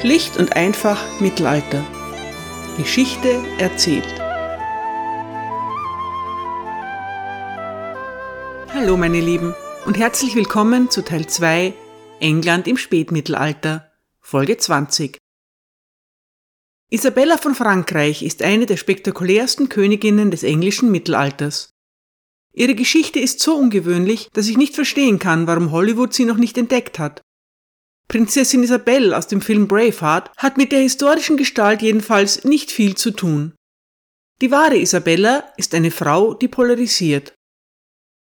Schlicht und einfach Mittelalter. Geschichte erzählt. Hallo meine Lieben und herzlich willkommen zu Teil 2 England im Spätmittelalter, Folge 20. Isabella von Frankreich ist eine der spektakulärsten Königinnen des englischen Mittelalters. Ihre Geschichte ist so ungewöhnlich, dass ich nicht verstehen kann, warum Hollywood sie noch nicht entdeckt hat. Prinzessin Isabelle aus dem Film Braveheart hat mit der historischen Gestalt jedenfalls nicht viel zu tun. Die wahre Isabella ist eine Frau, die polarisiert.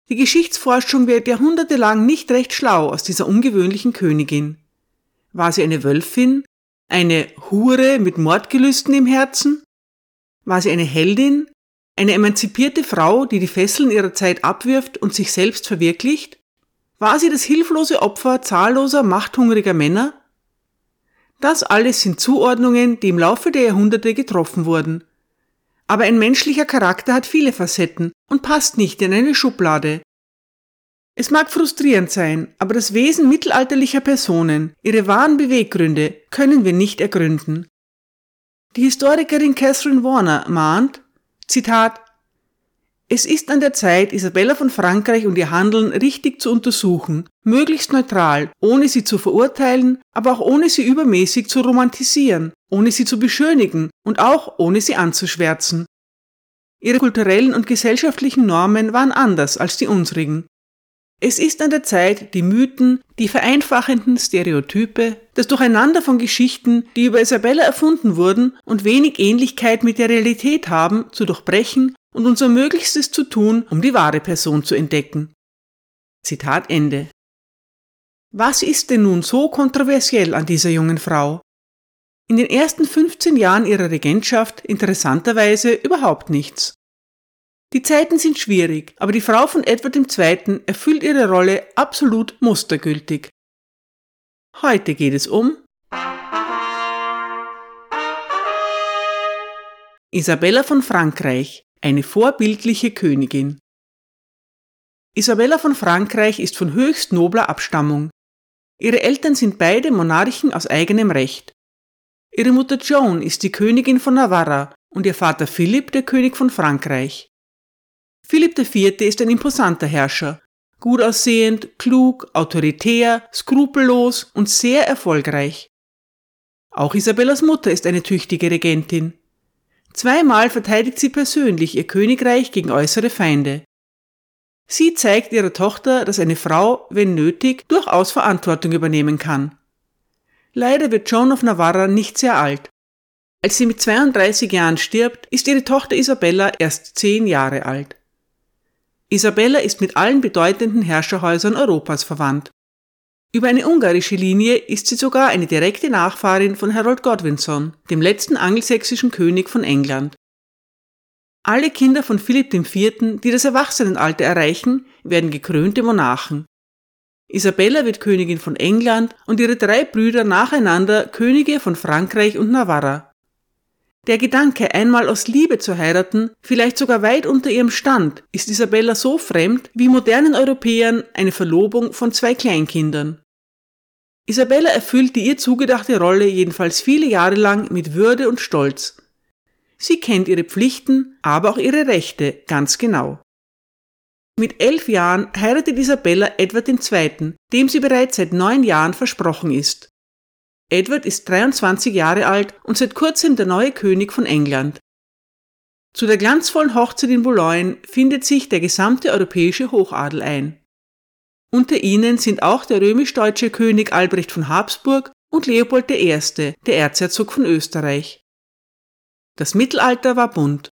Die Geschichtsforschung wird jahrhundertelang nicht recht schlau aus dieser ungewöhnlichen Königin. War sie eine Wölfin? Eine Hure mit Mordgelüsten im Herzen? War sie eine Heldin? Eine emanzipierte Frau, die die Fesseln ihrer Zeit abwirft und sich selbst verwirklicht? War sie das hilflose Opfer zahlloser, machthungriger Männer? Das alles sind Zuordnungen, die im Laufe der Jahrhunderte getroffen wurden. Aber ein menschlicher Charakter hat viele Facetten und passt nicht in eine Schublade. Es mag frustrierend sein, aber das Wesen mittelalterlicher Personen, ihre wahren Beweggründe, können wir nicht ergründen. Die Historikerin Catherine Warner mahnt, Zitat, es ist an der Zeit, Isabella von Frankreich und ihr Handeln richtig zu untersuchen, möglichst neutral, ohne sie zu verurteilen, aber auch ohne sie übermäßig zu romantisieren, ohne sie zu beschönigen und auch ohne sie anzuschwärzen. Ihre kulturellen und gesellschaftlichen Normen waren anders als die unsrigen. Es ist an der Zeit, die Mythen, die vereinfachenden Stereotype, das Durcheinander von Geschichten, die über Isabella erfunden wurden und wenig Ähnlichkeit mit der Realität haben, zu durchbrechen und unser Möglichstes zu tun, um die wahre Person zu entdecken. Zitat Ende. Was ist denn nun so kontroversiell an dieser jungen Frau? In den ersten 15 Jahren ihrer Regentschaft interessanterweise überhaupt nichts. Die Zeiten sind schwierig, aber die Frau von Edward II. erfüllt ihre Rolle absolut mustergültig. Heute geht es um Isabella von Frankreich, eine vorbildliche Königin. Isabella von Frankreich ist von höchst nobler Abstammung. Ihre Eltern sind beide Monarchen aus eigenem Recht. Ihre Mutter Joan ist die Königin von Navarra und ihr Vater Philipp der König von Frankreich. Philipp IV. ist ein imposanter Herrscher, gut aussehend, klug, autoritär, skrupellos und sehr erfolgreich. Auch Isabellas Mutter ist eine tüchtige Regentin. Zweimal verteidigt sie persönlich ihr Königreich gegen äußere Feinde. Sie zeigt ihrer Tochter, dass eine Frau, wenn nötig, durchaus Verantwortung übernehmen kann. Leider wird Joan of Navarra nicht sehr alt. Als sie mit 32 Jahren stirbt, ist ihre Tochter Isabella erst zehn Jahre alt. Isabella ist mit allen bedeutenden Herrscherhäusern Europas verwandt. Über eine ungarische Linie ist sie sogar eine direkte Nachfahrin von Harold Godwinson, dem letzten angelsächsischen König von England. Alle Kinder von Philipp IV., die das Erwachsenenalter erreichen, werden gekrönte Monarchen. Isabella wird Königin von England und ihre drei Brüder nacheinander Könige von Frankreich und Navarra. Der Gedanke, einmal aus Liebe zu heiraten, vielleicht sogar weit unter ihrem Stand, ist Isabella so fremd wie modernen Europäern eine Verlobung von zwei Kleinkindern. Isabella erfüllt die ihr zugedachte Rolle jedenfalls viele Jahre lang mit Würde und Stolz. Sie kennt ihre Pflichten, aber auch ihre Rechte ganz genau. Mit elf Jahren heiratet Isabella Edward II., dem sie bereits seit neun Jahren versprochen ist. Edward ist 23 Jahre alt und seit kurzem der neue König von England. Zu der glanzvollen Hochzeit in Boulogne findet sich der gesamte europäische Hochadel ein. Unter ihnen sind auch der römisch-deutsche König Albrecht von Habsburg und Leopold I., der Erzherzog von Österreich. Das Mittelalter war bunt.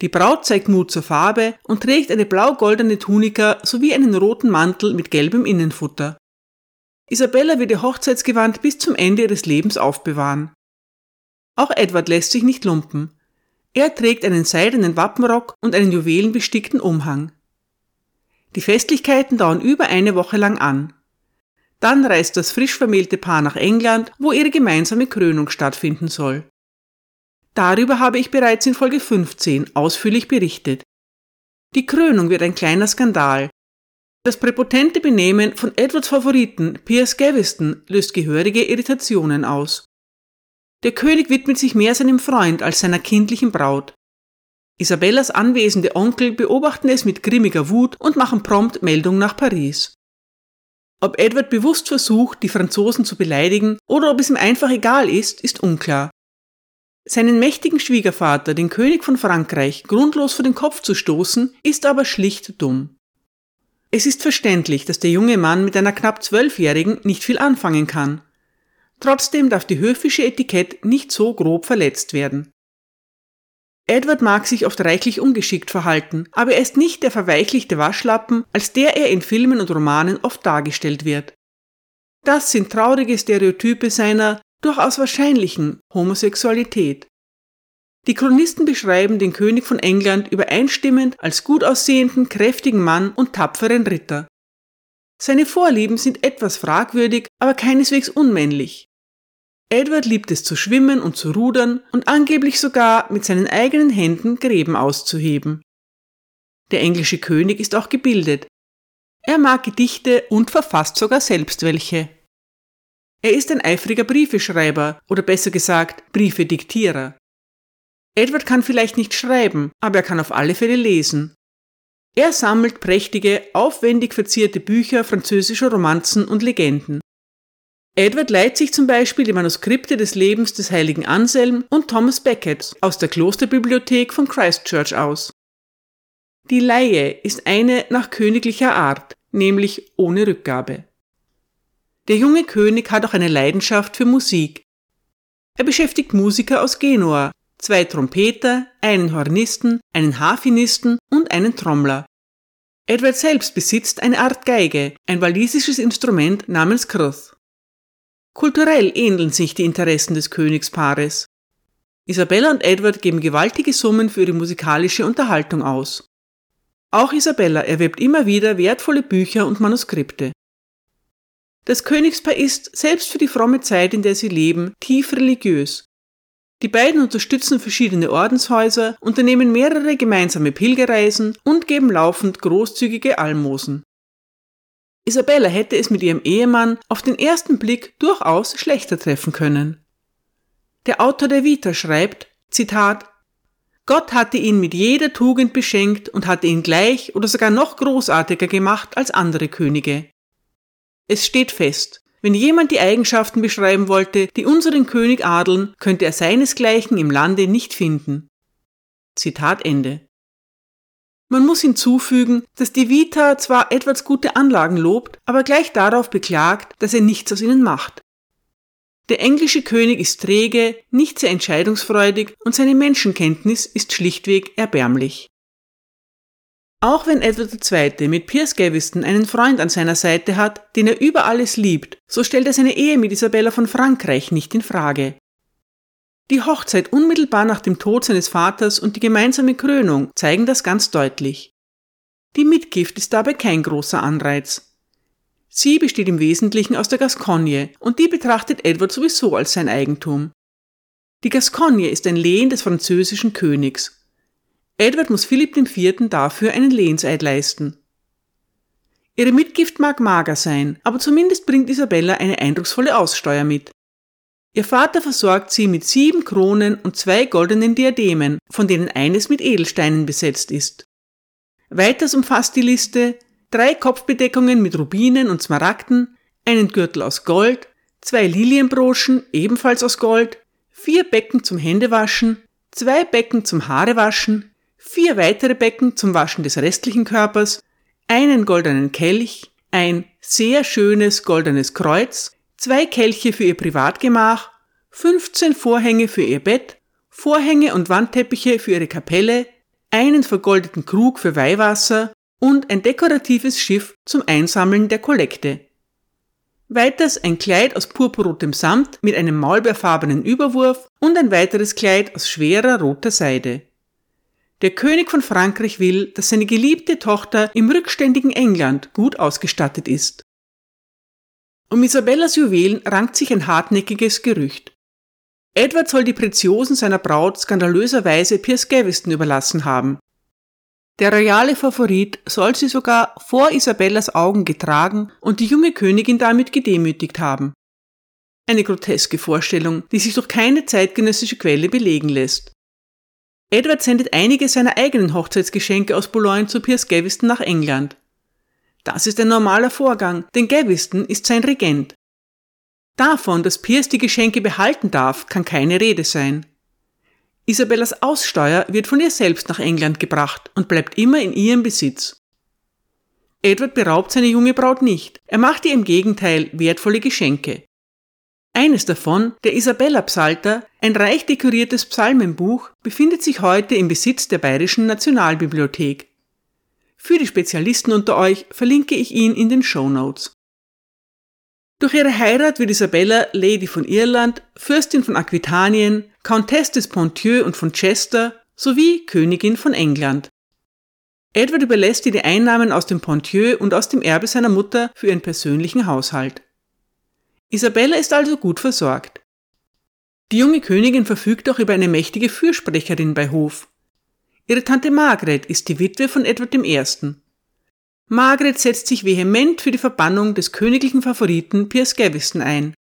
Die Braut zeigt Mut zur Farbe und trägt eine blau-goldene Tunika sowie einen roten Mantel mit gelbem Innenfutter. Isabella wird ihr Hochzeitsgewand bis zum Ende ihres Lebens aufbewahren. Auch Edward lässt sich nicht lumpen. Er trägt einen seidenen Wappenrock und einen juwelenbestickten Umhang. Die Festlichkeiten dauern über eine Woche lang an. Dann reist das frisch vermählte Paar nach England, wo ihre gemeinsame Krönung stattfinden soll. Darüber habe ich bereits in Folge 15 ausführlich berichtet. Die Krönung wird ein kleiner Skandal. Das präpotente Benehmen von Edwards Favoriten Piers Gaveston löst gehörige Irritationen aus. Der König widmet sich mehr seinem Freund als seiner kindlichen Braut. Isabellas anwesende Onkel beobachten es mit grimmiger Wut und machen prompt Meldung nach Paris. Ob Edward bewusst versucht, die Franzosen zu beleidigen oder ob es ihm einfach egal ist, ist unklar. Seinen mächtigen Schwiegervater, den König von Frankreich, grundlos vor den Kopf zu stoßen, ist aber schlicht dumm. Es ist verständlich, dass der junge Mann mit einer knapp zwölfjährigen nicht viel anfangen kann. Trotzdem darf die höfische Etikett nicht so grob verletzt werden. Edward mag sich oft reichlich ungeschickt verhalten, aber er ist nicht der verweichlichte Waschlappen, als der er in Filmen und Romanen oft dargestellt wird. Das sind traurige Stereotype seiner durchaus wahrscheinlichen Homosexualität. Die Chronisten beschreiben den König von England übereinstimmend als gut aussehenden, kräftigen Mann und tapferen Ritter. Seine Vorlieben sind etwas fragwürdig, aber keineswegs unmännlich. Edward liebt es zu schwimmen und zu rudern und angeblich sogar mit seinen eigenen Händen Gräben auszuheben. Der englische König ist auch gebildet. Er mag Gedichte und verfasst sogar selbst welche. Er ist ein eifriger Briefeschreiber oder besser gesagt Briefediktierer. Edward kann vielleicht nicht schreiben, aber er kann auf alle Fälle lesen. Er sammelt prächtige, aufwendig verzierte Bücher französischer Romanzen und Legenden. Edward leiht sich zum Beispiel die Manuskripte des Lebens des heiligen Anselm und Thomas Becket aus der Klosterbibliothek von Christchurch aus. Die Leihe ist eine nach königlicher Art, nämlich ohne Rückgabe. Der junge König hat auch eine Leidenschaft für Musik. Er beschäftigt Musiker aus Genua, zwei Trompeter, einen Hornisten, einen Harfenisten und einen Trommler. Edward selbst besitzt eine Art Geige, ein walisisches Instrument namens Kruth. Kulturell ähneln sich die Interessen des Königspaares. Isabella und Edward geben gewaltige Summen für ihre musikalische Unterhaltung aus. Auch Isabella erwirbt immer wieder wertvolle Bücher und Manuskripte. Das Königspaar ist, selbst für die fromme Zeit, in der sie leben, tief religiös. Die beiden unterstützen verschiedene Ordenshäuser, unternehmen mehrere gemeinsame Pilgerreisen und geben laufend großzügige Almosen. Isabella hätte es mit ihrem Ehemann auf den ersten Blick durchaus schlechter treffen können. Der Autor der Vita schreibt, Zitat, Gott hatte ihn mit jeder Tugend beschenkt und hatte ihn gleich oder sogar noch großartiger gemacht als andere Könige. Es steht fest, wenn jemand die Eigenschaften beschreiben wollte, die unseren König adeln, könnte er seinesgleichen im Lande nicht finden. Zitat Ende. Man muss hinzufügen, dass die Vita zwar Edwards gute Anlagen lobt, aber gleich darauf beklagt, dass er nichts aus ihnen macht. Der englische König ist träge, nicht sehr entscheidungsfreudig und seine Menschenkenntnis ist schlichtweg erbärmlich. Auch wenn Edward II. mit Piers Gaveston einen Freund an seiner Seite hat, den er über alles liebt, so stellt er seine Ehe mit Isabella von Frankreich nicht in Frage. Die Hochzeit unmittelbar nach dem Tod seines Vaters und die gemeinsame Krönung zeigen das ganz deutlich. Die Mitgift ist dabei kein großer Anreiz. Sie besteht im Wesentlichen aus der Gascogne und die betrachtet Edward sowieso als sein Eigentum. Die Gascogne ist ein Lehen des französischen Königs. Edward muss Philipp IV. dafür einen Lehenseid leisten. Ihre Mitgift mag mager sein, aber zumindest bringt Isabella eine eindrucksvolle Aussteuer mit. Ihr Vater versorgt sie mit sieben Kronen und zwei goldenen Diademen, von denen eines mit Edelsteinen besetzt ist. Weiters umfasst die Liste drei Kopfbedeckungen mit Rubinen und Smaragden, einen Gürtel aus Gold, zwei Lilienbroschen ebenfalls aus Gold, vier Becken zum Händewaschen, zwei Becken zum Haarewaschen, vier weitere Becken zum Waschen des restlichen Körpers, einen goldenen Kelch, ein sehr schönes goldenes Kreuz, zwei Kelche für ihr Privatgemach, 15 Vorhänge für ihr Bett, Vorhänge und Wandteppiche für ihre Kapelle, einen vergoldeten Krug für Weihwasser und ein dekoratives Schiff zum Einsammeln der Kollekte. Weiters ein Kleid aus purpurrotem Samt mit einem maulbeerfarbenen Überwurf und ein weiteres Kleid aus schwerer roter Seide. Der König von Frankreich will, dass seine geliebte Tochter im rückständigen England gut ausgestattet ist. Um Isabellas Juwelen rankt sich ein hartnäckiges Gerücht. Edward soll die Preziosen seiner Braut skandalöserweise Piers Gaveston überlassen haben. Der royale Favorit soll sie sogar vor Isabellas Augen getragen und die junge Königin damit gedemütigt haben. eine groteske Vorstellung, die sich durch keine zeitgenössische Quelle belegen lässt. Edward sendet einige seiner eigenen Hochzeitsgeschenke aus Boulogne zu Piers Gaveston nach England. Das ist ein normaler Vorgang, denn Gaveston ist sein Regent. Davon, dass Piers die Geschenke behalten darf, kann keine Rede sein. Isabellas Aussteuer wird von ihr selbst nach England gebracht und bleibt immer in ihrem Besitz. Edward beraubt seine junge Braut nicht, er macht ihr im Gegenteil wertvolle Geschenke. Eines davon, der Isabella-Psalter, ein reich dekoriertes Psalmenbuch, befindet sich heute im Besitz der Bayerischen Nationalbibliothek. Für die Spezialisten unter euch verlinke ich ihn in den Show Notes. Durch ihre Heirat wird Isabella Lady von Irland, Fürstin von Aquitanien, Countess des Ponthieu und von Chester sowie Königin von England. Edward überlässt ihr die Einnahmen aus dem Ponthieu und aus dem Erbe seiner Mutter für ihren persönlichen Haushalt. Isabella ist also gut versorgt. Die junge Königin verfügt auch über eine mächtige Fürsprecherin bei Hof. Ihre Tante Margaret ist die Witwe von Edward I. Margaret setzt sich vehement für die Verbannung des königlichen Favoriten Piers Gaveston ein.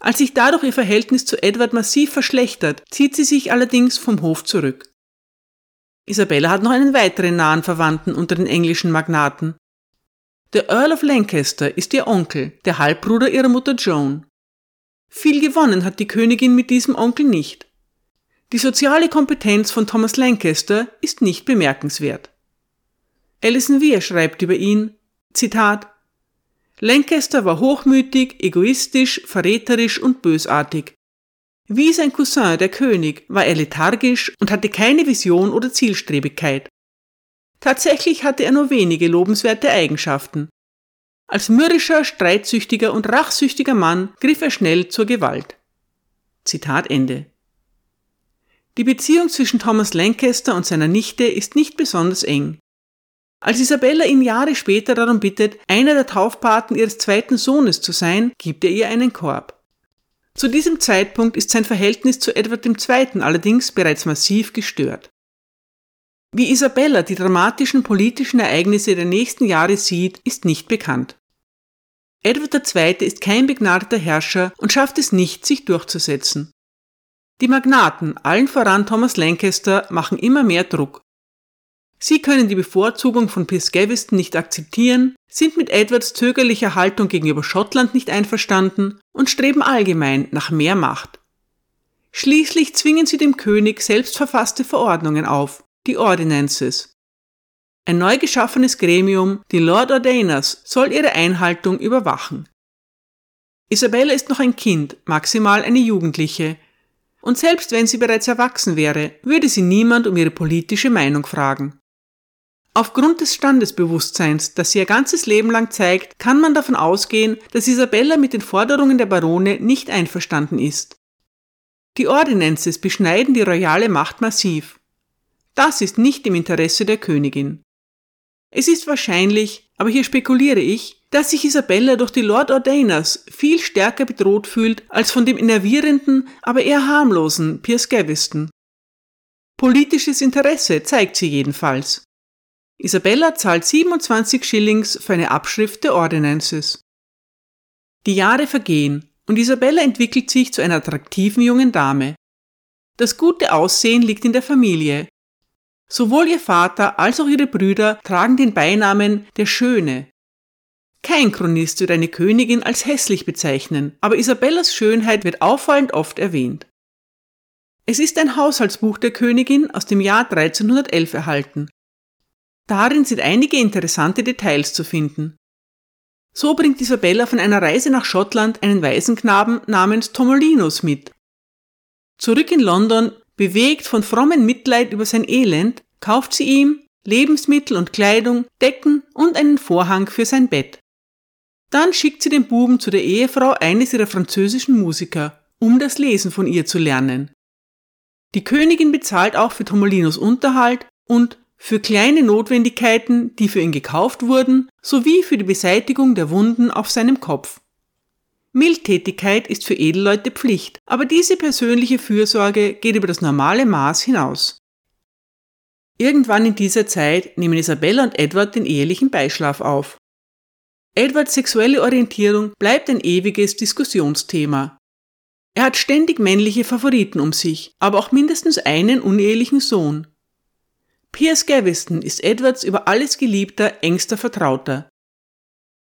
Als sich dadurch ihr Verhältnis zu Edward massiv verschlechtert, zieht sie sich allerdings vom Hof zurück. Isabella hat noch einen weiteren nahen Verwandten unter den englischen Magnaten. Der Earl of Lancaster ist ihr Onkel, der Halbbruder ihrer Mutter Joan. Viel gewonnen hat die Königin mit diesem Onkel nicht. Die soziale Kompetenz von Thomas Lancaster ist nicht bemerkenswert. Alison Weir schreibt über ihn, Zitat, Lancaster war hochmütig, egoistisch, verräterisch und bösartig. Wie sein Cousin, der König, war er lethargisch und hatte keine Vision oder Zielstrebigkeit. Tatsächlich hatte er nur wenige lobenswerte Eigenschaften. Als mürrischer, streitsüchtiger und rachsüchtiger Mann griff er schnell zur Gewalt. Zitat Ende. Die Beziehung zwischen Thomas Lancaster und seiner Nichte ist nicht besonders eng. Als Isabella ihn Jahre später darum bittet, einer der Taufpaten ihres zweiten Sohnes zu sein, gibt er ihr einen Korb. Zu diesem Zeitpunkt ist sein Verhältnis zu Edward II. allerdings bereits massiv gestört. Wie Isabella die dramatischen politischen Ereignisse der nächsten Jahre sieht, ist nicht bekannt. Edward II. ist kein begnadeter Herrscher und schafft es nicht, sich durchzusetzen. Die Magnaten, allen voran Thomas Lancaster, machen immer mehr Druck. Sie können die Bevorzugung von Piers nicht akzeptieren, sind mit Edwards zögerlicher Haltung gegenüber Schottland nicht einverstanden und streben allgemein nach mehr Macht. Schließlich zwingen sie dem König selbst verfasste Verordnungen auf, die Ordinances. Ein neu geschaffenes Gremium, die Lord Ordainers, soll ihre Einhaltung überwachen. Isabella ist noch ein Kind, maximal eine Jugendliche, und selbst wenn sie bereits erwachsen wäre, würde sie niemand um ihre politische Meinung fragen. Aufgrund des Standesbewusstseins, das sie ihr ganzes Leben lang zeigt, kann man davon ausgehen, dass Isabella mit den Forderungen der Barone nicht einverstanden ist. Die Ordinances beschneiden die royale Macht massiv. Das ist nicht im Interesse der Königin. Es ist wahrscheinlich, aber hier spekuliere ich, dass sich Isabella durch die Lord Ordainers viel stärker bedroht fühlt als von dem innervierenden, aber eher harmlosen Piers Gaveston. Politisches Interesse zeigt sie jedenfalls. Isabella zahlt 27 Schillings für eine Abschrift der Ordinances. Die Jahre vergehen und Isabella entwickelt sich zu einer attraktiven jungen Dame. Das gute Aussehen liegt in der Familie. Sowohl ihr Vater als auch ihre Brüder tragen den Beinamen der Schöne. Kein Chronist wird eine Königin als hässlich bezeichnen, aber Isabellas Schönheit wird auffallend oft erwähnt. Es ist ein Haushaltsbuch der Königin aus dem Jahr 1311 erhalten. Darin sind einige interessante Details zu finden. So bringt Isabella von einer Reise nach Schottland einen Waisenknaben namens Tomolinus mit. Zurück in London, bewegt von frommen Mitleid über sein Elend, kauft sie ihm Lebensmittel und Kleidung, Decken und einen Vorhang für sein Bett. Dann schickt sie den Buben zu der Ehefrau eines ihrer französischen Musiker, um das Lesen von ihr zu lernen. Die Königin bezahlt auch für Tomolinos Unterhalt und für kleine Notwendigkeiten, die für ihn gekauft wurden, sowie für die Beseitigung der Wunden auf seinem Kopf. Mildtätigkeit ist für Edelleute Pflicht, aber diese persönliche Fürsorge geht über das normale Maß hinaus. Irgendwann in dieser Zeit nehmen Isabella und Edward den ehelichen Beischlaf auf. Edwards sexuelle Orientierung bleibt ein ewiges Diskussionsthema. Er hat ständig männliche Favoriten um sich, aber auch mindestens einen unehelichen Sohn. Piers Gaveston ist Edwards über alles geliebter, engster Vertrauter.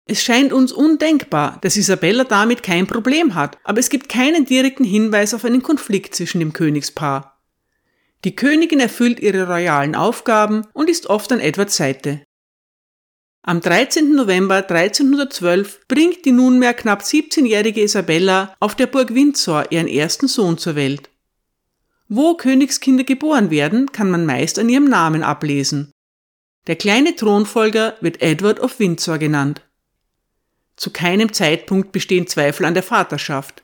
Es scheint uns undenkbar, dass Isabella damit kein Problem hat, aber es gibt keinen direkten Hinweis auf einen Konflikt zwischen dem Königspaar. Die Königin erfüllt ihre royalen Aufgaben und ist oft an Edwards Seite. Am 13. November 1312 bringt die nunmehr knapp 17-jährige Isabella auf der Burg Windsor ihren ersten Sohn zur Welt. Wo Königskinder geboren werden, kann man meist an ihrem Namen ablesen. Der kleine Thronfolger wird Edward of Windsor genannt. Zu keinem Zeitpunkt bestehen Zweifel an der Vaterschaft.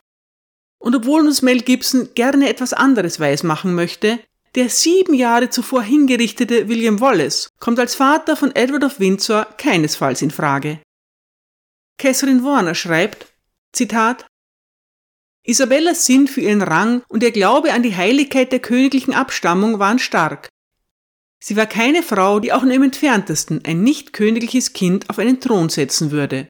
Und obwohl uns Mel Gibson gerne etwas anderes weismachen möchte, der sieben Jahre zuvor hingerichtete William Wallace kommt als Vater von Edward of Windsor keinesfalls in Frage. Catherine Warner schreibt, Zitat, Isabellas Sinn für ihren Rang und ihr Glaube an die Heiligkeit der königlichen Abstammung waren stark. Sie war keine Frau, die auch nur im entferntesten ein nicht königliches Kind auf einen Thron setzen würde.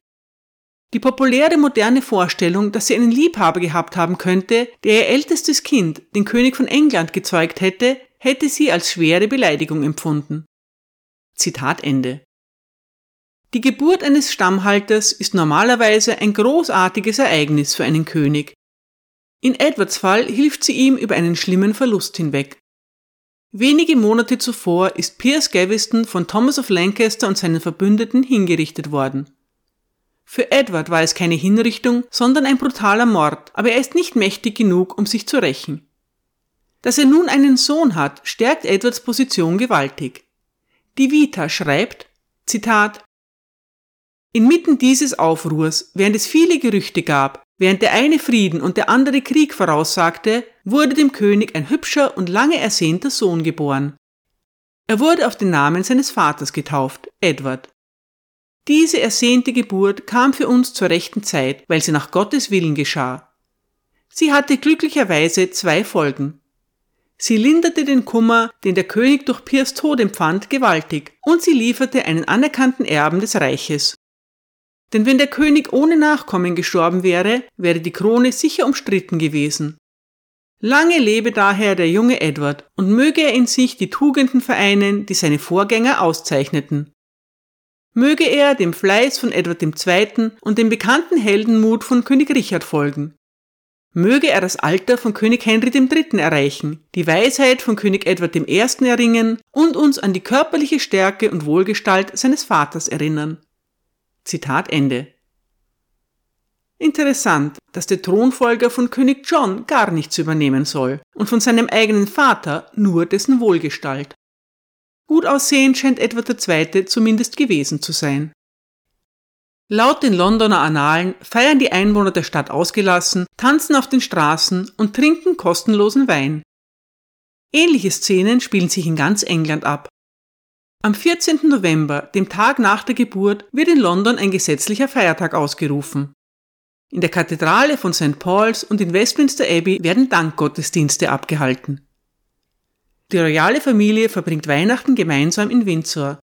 Die populäre moderne Vorstellung, dass sie einen Liebhaber gehabt haben könnte, der ihr ältestes Kind, den König von England, gezeugt hätte, hätte sie als schwere Beleidigung empfunden. Zitat Ende. Die Geburt eines Stammhalters ist normalerweise ein großartiges Ereignis für einen König. In Edwards Fall hilft sie ihm über einen schlimmen Verlust hinweg. Wenige Monate zuvor ist Piers Gaveston von Thomas of Lancaster und seinen Verbündeten hingerichtet worden. Für Edward war es keine Hinrichtung, sondern ein brutaler Mord, aber er ist nicht mächtig genug, um sich zu rächen. Dass er nun einen Sohn hat, stärkt Edwards Position gewaltig. Die Vita schreibt, Zitat, Inmitten dieses Aufruhrs, während es viele Gerüchte gab, während der eine Frieden und der andere Krieg voraussagte, wurde dem König ein hübscher und lange ersehnter Sohn geboren. Er wurde auf den Namen seines Vaters getauft, Edward. Diese ersehnte Geburt kam für uns zur rechten Zeit, weil sie nach Gottes Willen geschah. Sie hatte glücklicherweise zwei Folgen. Sie linderte den Kummer, den der König durch Piers Tod empfand, gewaltig, und sie lieferte einen anerkannten Erben des Reiches. Denn wenn der König ohne Nachkommen gestorben wäre, wäre die Krone sicher umstritten gewesen. Lange lebe daher der junge Edward und möge er in sich die Tugenden vereinen, die seine Vorgänger auszeichneten. Möge er dem Fleiß von Edward II. und dem bekannten Heldenmut von König Richard folgen. Möge er das Alter von König Henry III. erreichen, die Weisheit von König Edward I. erringen und uns an die körperliche Stärke und Wohlgestalt seines Vaters erinnern. Zitat Ende. Interessant, dass der Thronfolger von König John gar nichts übernehmen soll und von seinem eigenen Vater nur dessen Wohlgestalt. Gut aussehend scheint Edward II. zumindest gewesen zu sein. Laut den Londoner Annalen feiern die Einwohner der Stadt ausgelassen, tanzen auf den Straßen und trinken kostenlosen Wein. Ähnliche Szenen spielen sich in ganz England ab. Am 14. November, dem Tag nach der Geburt, wird in London ein gesetzlicher Feiertag ausgerufen. In der Kathedrale von St. Paul's und in Westminster Abbey werden Dankgottesdienste abgehalten. Die royale Familie verbringt Weihnachten gemeinsam in Windsor.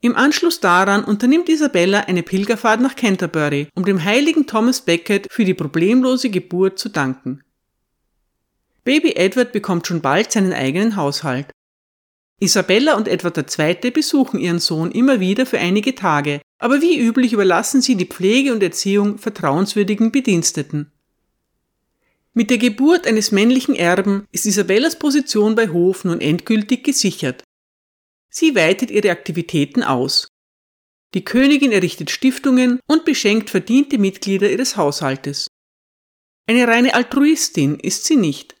Im Anschluss daran unternimmt Isabella eine Pilgerfahrt nach Canterbury, um dem heiligen Thomas Becket für die problemlose Geburt zu danken. Baby Edward bekommt schon bald seinen eigenen Haushalt. Isabella und Edward II. besuchen ihren Sohn immer wieder für einige Tage, aber wie üblich überlassen sie die Pflege und Erziehung vertrauenswürdigen Bediensteten. Mit der Geburt eines männlichen Erben ist Isabellas Position bei Hof nun endgültig gesichert. Sie weitet ihre Aktivitäten aus. Die Königin errichtet Stiftungen und beschenkt verdiente Mitglieder ihres Haushaltes. Eine reine Altruistin ist sie nicht.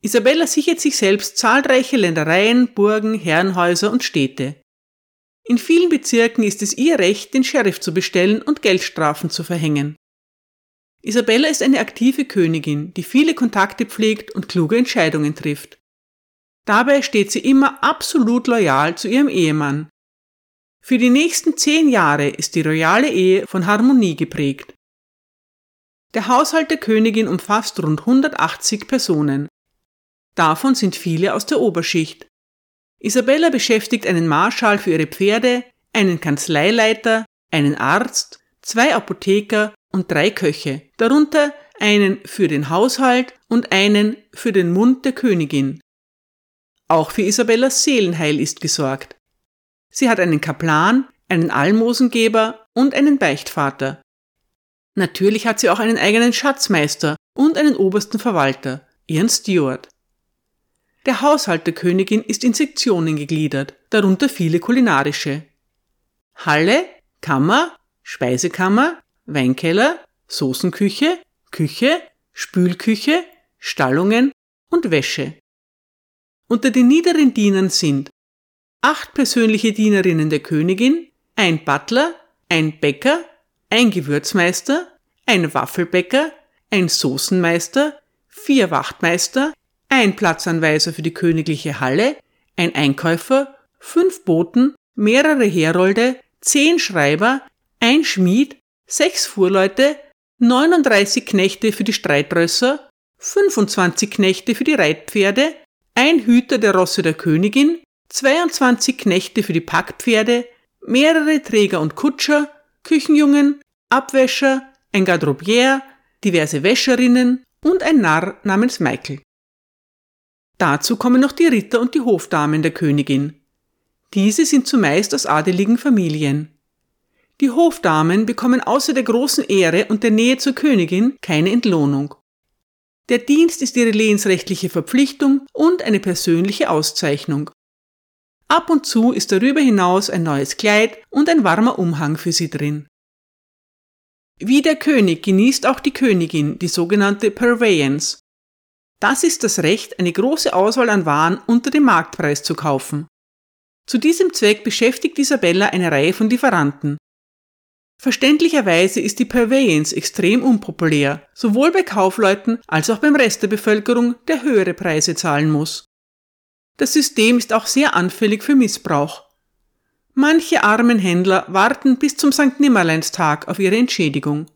Isabella sichert sich selbst zahlreiche Ländereien, Burgen, Herrenhäuser und Städte. In vielen Bezirken ist es ihr Recht, den Sheriff zu bestellen und Geldstrafen zu verhängen. Isabella ist eine aktive Königin, die viele Kontakte pflegt und kluge Entscheidungen trifft. Dabei steht sie immer absolut loyal zu ihrem Ehemann. Für die nächsten zehn Jahre ist die royale Ehe von Harmonie geprägt. Der Haushalt der Königin umfasst rund 180 Personen. Davon sind viele aus der Oberschicht. Isabella beschäftigt einen Marschall für ihre Pferde, einen Kanzleileiter, einen Arzt, zwei Apotheker und drei Köche, darunter einen für den Haushalt und einen für den Mund der Königin. Auch für Isabellas Seelenheil ist gesorgt. Sie hat einen Kaplan, einen Almosengeber und einen Beichtvater. Natürlich hat sie auch einen eigenen Schatzmeister und einen obersten Verwalter, ihren Steward. Der Haushalt der Königin ist in Sektionen gegliedert, darunter viele kulinarische. Halle, Kammer, Speisekammer, Weinkeller, Soßenküche, Küche, Spülküche, Stallungen und Wäsche. Unter den niederen Dienern sind acht persönliche Dienerinnen der Königin, ein Butler, ein Bäcker, ein Gewürzmeister, ein Waffelbäcker, ein Soßenmeister, vier Wachtmeister, ein Platzanweiser für die königliche Halle, ein Einkäufer, fünf Boten, mehrere Herolde, zehn Schreiber, ein Schmied, sechs Fuhrleute, 39 Knechte für die Streitrösser, 25 Knechte für die Reitpferde, ein Hüter der Rosse der Königin, 22 Knechte für die Packpferde, mehrere Träger und Kutscher, Küchenjungen, Abwäscher, ein Garderobier, diverse Wäscherinnen und ein Narr namens Michael. Dazu kommen noch die Ritter und die Hofdamen der Königin. Diese sind zumeist aus adeligen Familien. Die Hofdamen bekommen außer der großen Ehre und der Nähe zur Königin keine Entlohnung. Der Dienst ist ihre lehensrechtliche Verpflichtung und eine persönliche Auszeichnung. Ab und zu ist darüber hinaus ein neues Kleid und ein warmer Umhang für sie drin. Wie der König genießt auch die Königin die sogenannte Purveyance. Das ist das Recht, eine große Auswahl an Waren unter dem Marktpreis zu kaufen. Zu diesem Zweck beschäftigt Isabella eine Reihe von Lieferanten. Verständlicherweise ist die Purveyance extrem unpopulär, sowohl bei Kaufleuten als auch beim Rest der Bevölkerung, der höhere Preise zahlen muss. Das System ist auch sehr anfällig für Missbrauch. Manche armen Händler warten bis zum St. Nimmerleinstag auf ihre Entschädigung.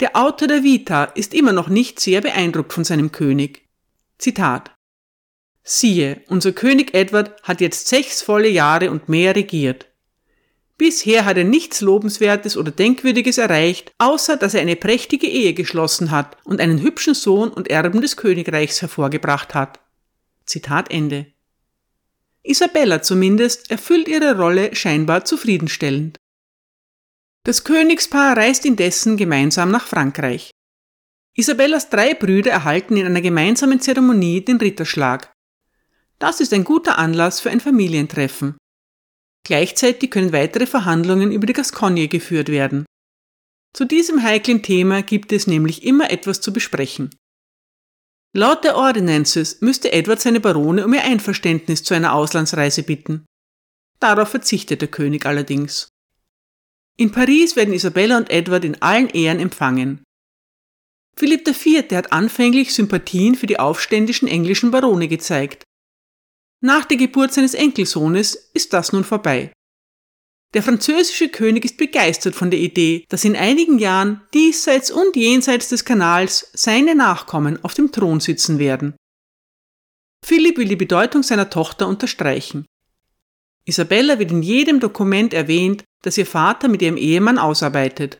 Der Autor der Vita ist immer noch nicht sehr beeindruckt von seinem König. Zitat Siehe, unser König Edward hat jetzt sechs volle Jahre und mehr regiert. Bisher hat er nichts Lobenswertes oder Denkwürdiges erreicht, außer dass er eine prächtige Ehe geschlossen hat und einen hübschen Sohn und Erben des Königreichs hervorgebracht hat. Zitat Ende. Isabella zumindest erfüllt ihre Rolle scheinbar zufriedenstellend. Das Königspaar reist indessen gemeinsam nach Frankreich. Isabellas drei Brüder erhalten in einer gemeinsamen Zeremonie den Ritterschlag. Das ist ein guter Anlass für ein Familientreffen. Gleichzeitig können weitere Verhandlungen über die Gascogne geführt werden. Zu diesem heiklen Thema gibt es nämlich immer etwas zu besprechen. Laut der Ordinances müsste Edward seine Barone um ihr Einverständnis zu einer Auslandsreise bitten. Darauf verzichtet der König allerdings. In Paris werden Isabella und Edward in allen Ehren empfangen. Philipp IV. hat anfänglich Sympathien für die aufständischen englischen Barone gezeigt. Nach der Geburt seines Enkelsohnes ist das nun vorbei. Der französische König ist begeistert von der Idee, dass in einigen Jahren diesseits und jenseits des Kanals seine Nachkommen auf dem Thron sitzen werden. Philipp will die Bedeutung seiner Tochter unterstreichen. Isabella wird in jedem Dokument erwähnt, das ihr Vater mit ihrem Ehemann ausarbeitet.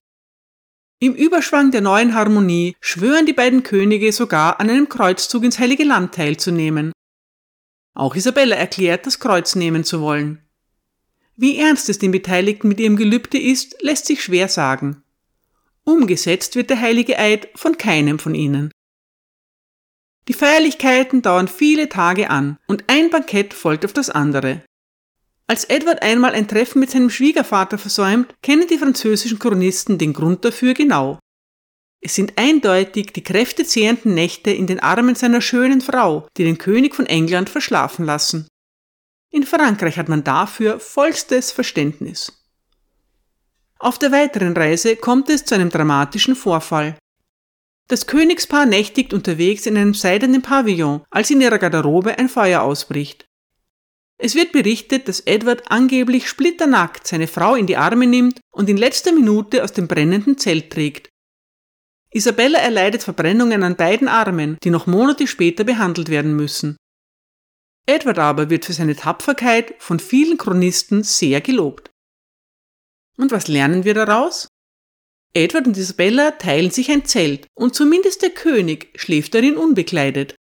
Im Überschwang der neuen Harmonie schwören die beiden Könige sogar an einem Kreuzzug ins Heilige Land teilzunehmen. Auch Isabella erklärt, das Kreuz nehmen zu wollen. Wie ernst es den Beteiligten mit ihrem Gelübde ist, lässt sich schwer sagen. Umgesetzt wird der heilige Eid von keinem von ihnen. Die Feierlichkeiten dauern viele Tage an und ein Bankett folgt auf das andere. Als Edward einmal ein Treffen mit seinem Schwiegervater versäumt, kennen die französischen Chronisten den Grund dafür genau. Es sind eindeutig die kräftezehrenden Nächte in den Armen seiner schönen Frau, die den König von England verschlafen lassen. In Frankreich hat man dafür vollstes Verständnis. Auf der weiteren Reise kommt es zu einem dramatischen Vorfall. Das Königspaar nächtigt unterwegs in einem seidenen Pavillon, als in ihrer Garderobe ein Feuer ausbricht. Es wird berichtet, dass Edward angeblich splitternackt seine Frau in die Arme nimmt und in letzter Minute aus dem brennenden Zelt trägt. Isabella erleidet Verbrennungen an beiden Armen, die noch Monate später behandelt werden müssen. Edward aber wird für seine Tapferkeit von vielen Chronisten sehr gelobt. Und was lernen wir daraus? Edward und Isabella teilen sich ein Zelt und zumindest der König schläft darin unbekleidet.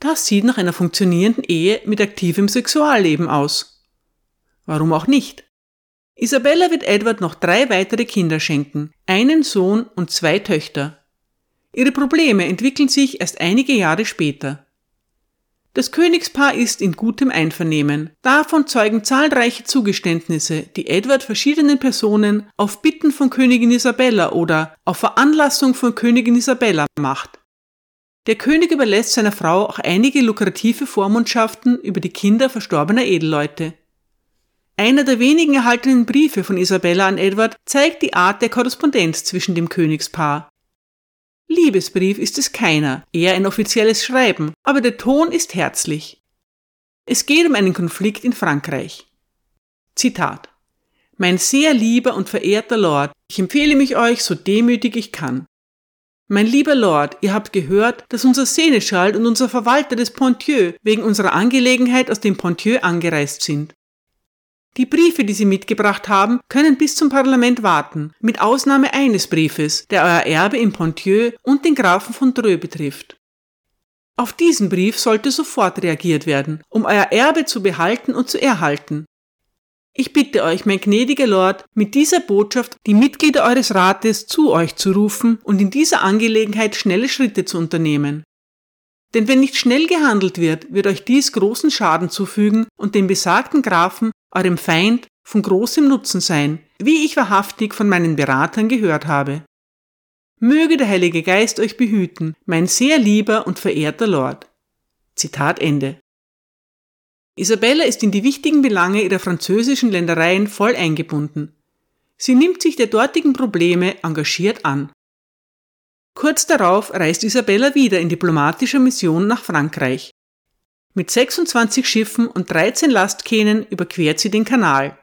Das sieht nach einer funktionierenden Ehe mit aktivem Sexualleben aus. Warum auch nicht? Isabella wird Edward noch drei weitere Kinder schenken, einen Sohn und zwei Töchter. Ihre Probleme entwickeln sich erst einige Jahre später. Das Königspaar ist in gutem Einvernehmen. Davon zeugen zahlreiche Zugeständnisse, die Edward verschiedenen Personen auf Bitten von Königin Isabella oder auf Veranlassung von Königin Isabella macht. Der König überlässt seiner Frau auch einige lukrative Vormundschaften über die Kinder verstorbener Edelleute. Einer der wenigen erhaltenen Briefe von Isabella an Edward zeigt die Art der Korrespondenz zwischen dem Königspaar. Liebesbrief ist es keiner, eher ein offizielles Schreiben, aber der Ton ist herzlich. Es geht um einen Konflikt in Frankreich. Zitat Mein sehr lieber und verehrter Lord, ich empfehle mich euch so demütig ich kann. Mein lieber Lord, ihr habt gehört, dass unser Seneschall und unser Verwalter des Pontieu wegen unserer Angelegenheit aus dem Pontieu angereist sind. Die Briefe, die Sie mitgebracht haben, können bis zum Parlament warten, mit Ausnahme eines Briefes, der euer Erbe im Pontieu und den Grafen von Dreux betrifft. Auf diesen Brief sollte sofort reagiert werden, um euer Erbe zu behalten und zu erhalten. Ich bitte euch, mein gnädiger Lord, mit dieser Botschaft die Mitglieder eures Rates zu euch zu rufen und in dieser Angelegenheit schnelle Schritte zu unternehmen. Denn wenn nicht schnell gehandelt wird, wird euch dies großen Schaden zufügen und dem besagten Grafen eurem Feind von großem Nutzen sein, wie ich wahrhaftig von meinen Beratern gehört habe. Möge der Heilige Geist euch behüten, mein sehr lieber und verehrter Lord. Zitat Ende. Isabella ist in die wichtigen Belange ihrer französischen Ländereien voll eingebunden. Sie nimmt sich der dortigen Probleme engagiert an. Kurz darauf reist Isabella wieder in diplomatischer Mission nach Frankreich. Mit 26 Schiffen und 13 Lastkähnen überquert sie den Kanal.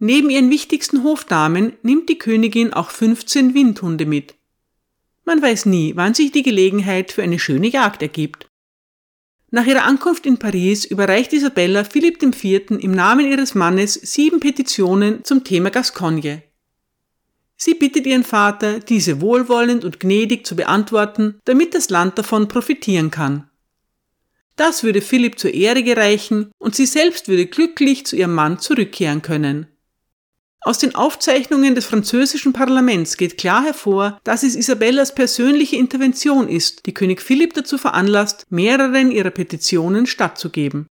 Neben ihren wichtigsten Hofdamen nimmt die Königin auch 15 Windhunde mit. Man weiß nie, wann sich die Gelegenheit für eine schöne Jagd ergibt. Nach ihrer Ankunft in Paris überreicht Isabella Philipp IV. im Namen ihres Mannes sieben Petitionen zum Thema Gascogne. Sie bittet ihren Vater, diese wohlwollend und gnädig zu beantworten, damit das Land davon profitieren kann. Das würde Philipp zur Ehre gereichen und sie selbst würde glücklich zu ihrem Mann zurückkehren können. Aus den Aufzeichnungen des französischen Parlaments geht klar hervor, dass es Isabellas persönliche Intervention ist, die König Philipp dazu veranlasst, mehreren ihrer Petitionen stattzugeben.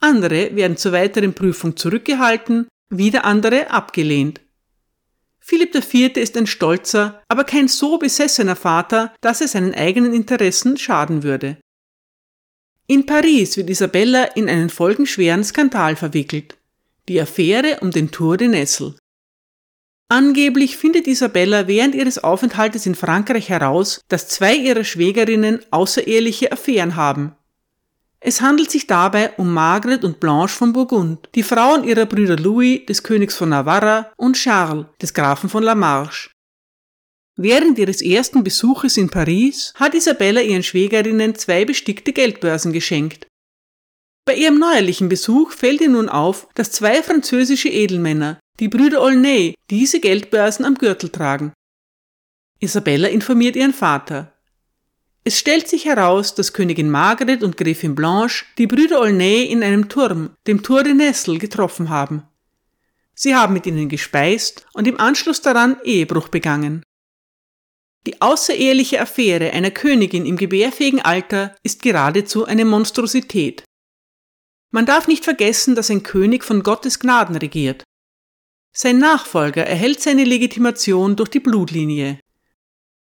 Andere werden zur weiteren Prüfung zurückgehalten, wieder andere abgelehnt. Philipp IV. ist ein stolzer, aber kein so besessener Vater, dass er seinen eigenen Interessen schaden würde. In Paris wird Isabella in einen folgenschweren Skandal verwickelt. Die Affäre um den Tour de Nesle. Angeblich findet Isabella während ihres Aufenthaltes in Frankreich heraus, dass zwei ihrer Schwägerinnen außereheliche Affären haben. Es handelt sich dabei um Margaret und Blanche von Burgund, die Frauen ihrer Brüder Louis, des Königs von Navarra, und Charles, des Grafen von La Marche. Während ihres ersten Besuches in Paris hat Isabella ihren Schwägerinnen zwei bestickte Geldbörsen geschenkt. Bei ihrem neuerlichen Besuch fällt ihr nun auf, dass zwei französische Edelmänner, die Brüder Aulnay, diese Geldbörsen am Gürtel tragen. Isabella informiert ihren Vater. Es stellt sich heraus, dass Königin Margaret und Gräfin Blanche die Brüder Aulnay in einem Turm, dem Tour de Nesle, getroffen haben. Sie haben mit ihnen gespeist und im Anschluss daran Ehebruch begangen. Die außereheliche Affäre einer Königin im gebärfähigen Alter ist geradezu eine Monstrosität. Man darf nicht vergessen, dass ein König von Gottes Gnaden regiert. Sein Nachfolger erhält seine Legitimation durch die Blutlinie.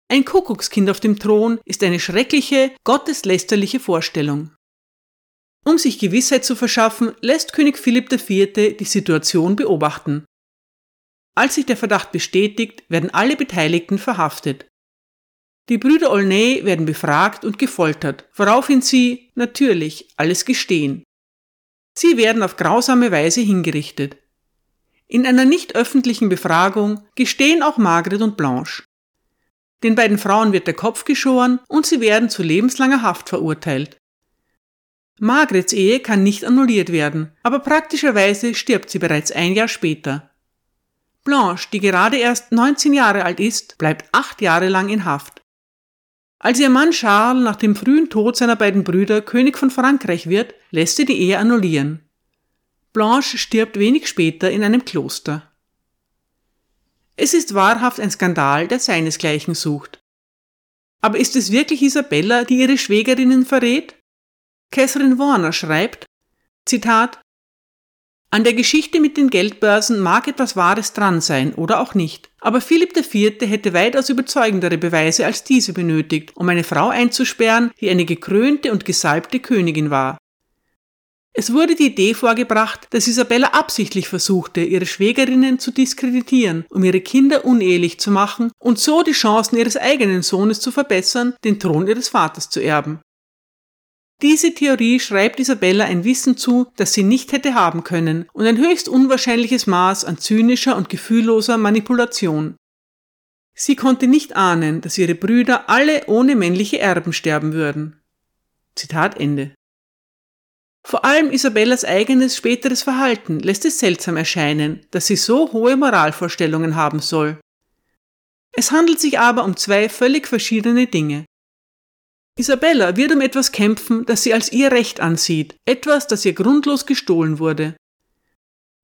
Ein Kuckuckskind auf dem Thron ist eine schreckliche, gotteslästerliche Vorstellung. Um sich Gewissheit zu verschaffen, lässt König Philipp IV. die Situation beobachten. Als sich der Verdacht bestätigt, werden alle Beteiligten verhaftet. Die Brüder Olney werden befragt und gefoltert, woraufhin sie, natürlich, alles gestehen. Sie werden auf grausame Weise hingerichtet. In einer nicht öffentlichen Befragung gestehen auch Margret und Blanche. Den beiden Frauen wird der Kopf geschoren und sie werden zu lebenslanger Haft verurteilt. Margrets Ehe kann nicht annulliert werden, aber praktischerweise stirbt sie bereits ein Jahr später. Blanche, die gerade erst 19 Jahre alt ist, bleibt acht Jahre lang in Haft. Als ihr Mann Charles nach dem frühen Tod seiner beiden Brüder König von Frankreich wird, lässt er die Ehe annullieren. Blanche stirbt wenig später in einem Kloster. Es ist wahrhaft ein Skandal, der seinesgleichen sucht. Aber ist es wirklich Isabella, die ihre Schwägerinnen verrät? Catherine Warner schreibt, Zitat, an der Geschichte mit den Geldbörsen mag etwas Wahres dran sein oder auch nicht, aber Philipp IV. hätte weitaus überzeugendere Beweise als diese benötigt, um eine Frau einzusperren, die eine gekrönte und gesalbte Königin war. Es wurde die Idee vorgebracht, dass Isabella absichtlich versuchte, ihre Schwägerinnen zu diskreditieren, um ihre Kinder unehelich zu machen und so die Chancen ihres eigenen Sohnes zu verbessern, den Thron ihres Vaters zu erben. Diese Theorie schreibt Isabella ein Wissen zu, das sie nicht hätte haben können, und ein höchst unwahrscheinliches Maß an zynischer und gefühlloser Manipulation. Sie konnte nicht ahnen, dass ihre Brüder alle ohne männliche Erben sterben würden. Zitat Ende. Vor allem Isabellas eigenes späteres Verhalten lässt es seltsam erscheinen, dass sie so hohe Moralvorstellungen haben soll. Es handelt sich aber um zwei völlig verschiedene Dinge. Isabella wird um etwas kämpfen, das sie als ihr Recht ansieht, etwas, das ihr grundlos gestohlen wurde.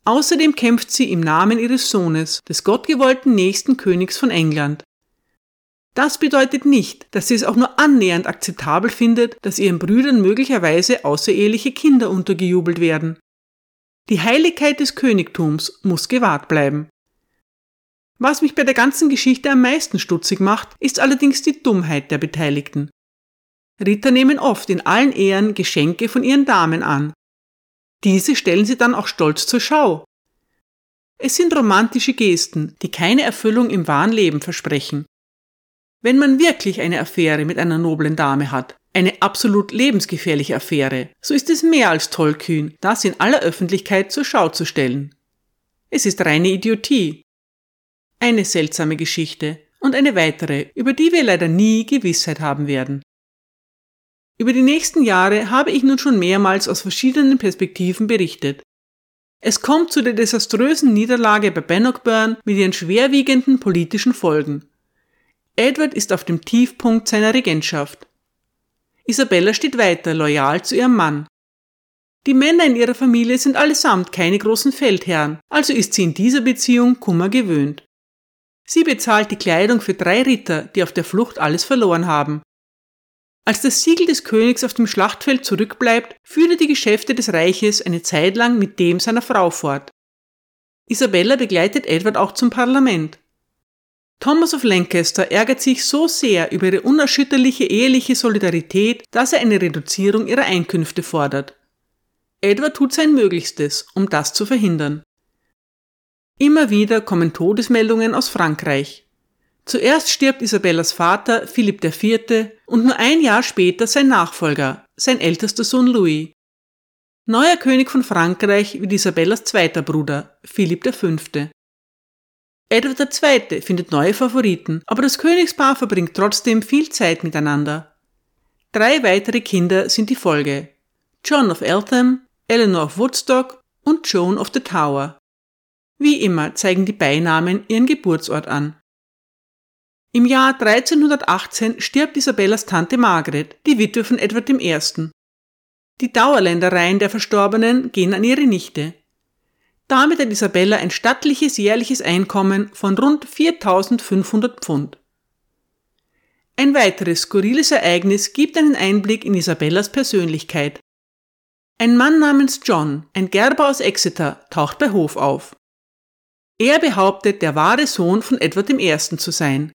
Außerdem kämpft sie im Namen ihres Sohnes, des gottgewollten nächsten Königs von England. Das bedeutet nicht, dass sie es auch nur annähernd akzeptabel findet, dass ihren Brüdern möglicherweise außereheliche Kinder untergejubelt werden. Die Heiligkeit des Königtums muss gewahrt bleiben. Was mich bei der ganzen Geschichte am meisten stutzig macht, ist allerdings die Dummheit der Beteiligten. Ritter nehmen oft in allen Ehren Geschenke von ihren Damen an. Diese stellen sie dann auch stolz zur Schau. Es sind romantische Gesten, die keine Erfüllung im wahren Leben versprechen. Wenn man wirklich eine Affäre mit einer noblen Dame hat, eine absolut lebensgefährliche Affäre, so ist es mehr als tollkühn, das in aller Öffentlichkeit zur Schau zu stellen. Es ist reine Idiotie. Eine seltsame Geschichte und eine weitere, über die wir leider nie Gewissheit haben werden. Über die nächsten Jahre habe ich nun schon mehrmals aus verschiedenen Perspektiven berichtet. Es kommt zu der desaströsen Niederlage bei Bannockburn mit ihren schwerwiegenden politischen Folgen. Edward ist auf dem Tiefpunkt seiner Regentschaft. Isabella steht weiter loyal zu ihrem Mann. Die Männer in ihrer Familie sind allesamt keine großen Feldherren, also ist sie in dieser Beziehung Kummer gewöhnt. Sie bezahlt die Kleidung für drei Ritter, die auf der Flucht alles verloren haben. Als das Siegel des Königs auf dem Schlachtfeld zurückbleibt, führt er die Geschäfte des Reiches eine Zeit lang mit dem seiner Frau fort. Isabella begleitet Edward auch zum Parlament. Thomas of Lancaster ärgert sich so sehr über ihre unerschütterliche eheliche Solidarität, dass er eine Reduzierung ihrer Einkünfte fordert. Edward tut sein Möglichstes, um das zu verhindern. Immer wieder kommen Todesmeldungen aus Frankreich. Zuerst stirbt Isabellas Vater Philipp IV. und nur ein Jahr später sein Nachfolger, sein ältester Sohn Louis. Neuer König von Frankreich wird Isabellas zweiter Bruder, Philipp V. Edward II. findet neue Favoriten, aber das Königspaar verbringt trotzdem viel Zeit miteinander. Drei weitere Kinder sind die Folge. John of Eltham, Eleanor of Woodstock und Joan of the Tower. Wie immer zeigen die Beinamen ihren Geburtsort an. Im Jahr 1318 stirbt Isabellas Tante Margaret, die Witwe von Edward I. Die Dauerländereien der Verstorbenen gehen an ihre Nichte. Damit hat Isabella ein stattliches jährliches Einkommen von rund 4500 Pfund. Ein weiteres skurriles Ereignis gibt einen Einblick in Isabellas Persönlichkeit. Ein Mann namens John, ein Gerber aus Exeter, taucht bei Hof auf. Er behauptet, der wahre Sohn von Edward I. zu sein.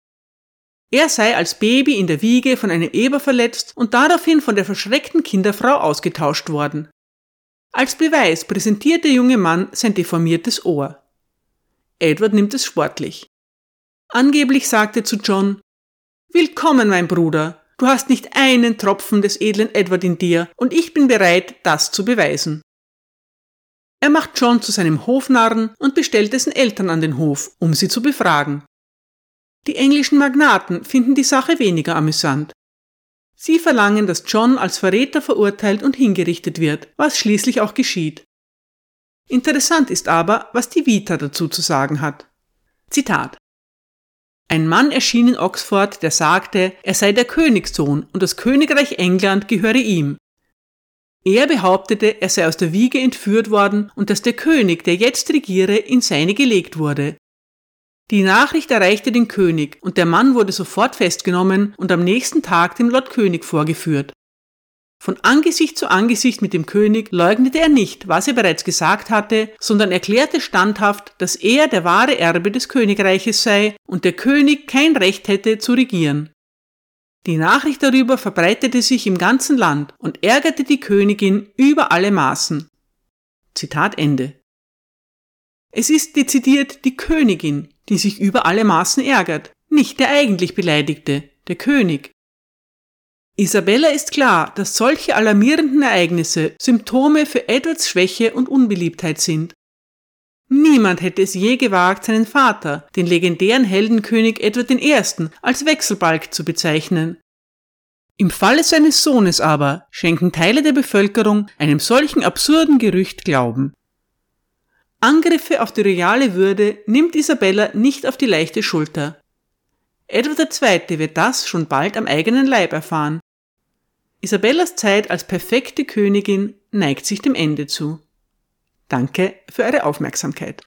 Er sei als Baby in der Wiege von einem Eber verletzt und daraufhin von der verschreckten Kinderfrau ausgetauscht worden. Als Beweis präsentiert der junge Mann sein deformiertes Ohr. Edward nimmt es sportlich. Angeblich sagt er zu John, Willkommen, mein Bruder, du hast nicht einen Tropfen des edlen Edward in dir, und ich bin bereit, das zu beweisen. Er macht John zu seinem Hofnarren und bestellt dessen Eltern an den Hof, um sie zu befragen. Die englischen Magnaten finden die Sache weniger amüsant. Sie verlangen, dass John als Verräter verurteilt und hingerichtet wird, was schließlich auch geschieht. Interessant ist aber, was die Vita dazu zu sagen hat. Zitat Ein Mann erschien in Oxford, der sagte, er sei der Königssohn und das Königreich England gehöre ihm. Er behauptete, er sei aus der Wiege entführt worden und dass der König, der jetzt regiere, in seine gelegt wurde. Die Nachricht erreichte den König und der Mann wurde sofort festgenommen und am nächsten Tag dem Lord König vorgeführt. Von Angesicht zu Angesicht mit dem König leugnete er nicht, was er bereits gesagt hatte, sondern erklärte standhaft, dass er der wahre Erbe des Königreiches sei und der König kein Recht hätte zu regieren. Die Nachricht darüber verbreitete sich im ganzen Land und ärgerte die Königin über alle Maßen. Zitat Ende. Es ist dezidiert die Königin, die sich über alle Maßen ärgert, nicht der eigentlich Beleidigte, der König. Isabella ist klar, dass solche alarmierenden Ereignisse Symptome für Edwards Schwäche und Unbeliebtheit sind. Niemand hätte es je gewagt, seinen Vater, den legendären Heldenkönig Edward I., als Wechselbalg zu bezeichnen. Im Falle seines Sohnes aber schenken Teile der Bevölkerung einem solchen absurden Gerücht Glauben. Angriffe auf die royale Würde nimmt Isabella nicht auf die leichte Schulter. Edward II. wird das schon bald am eigenen Leib erfahren. Isabellas Zeit als perfekte Königin neigt sich dem Ende zu. Danke für eure Aufmerksamkeit.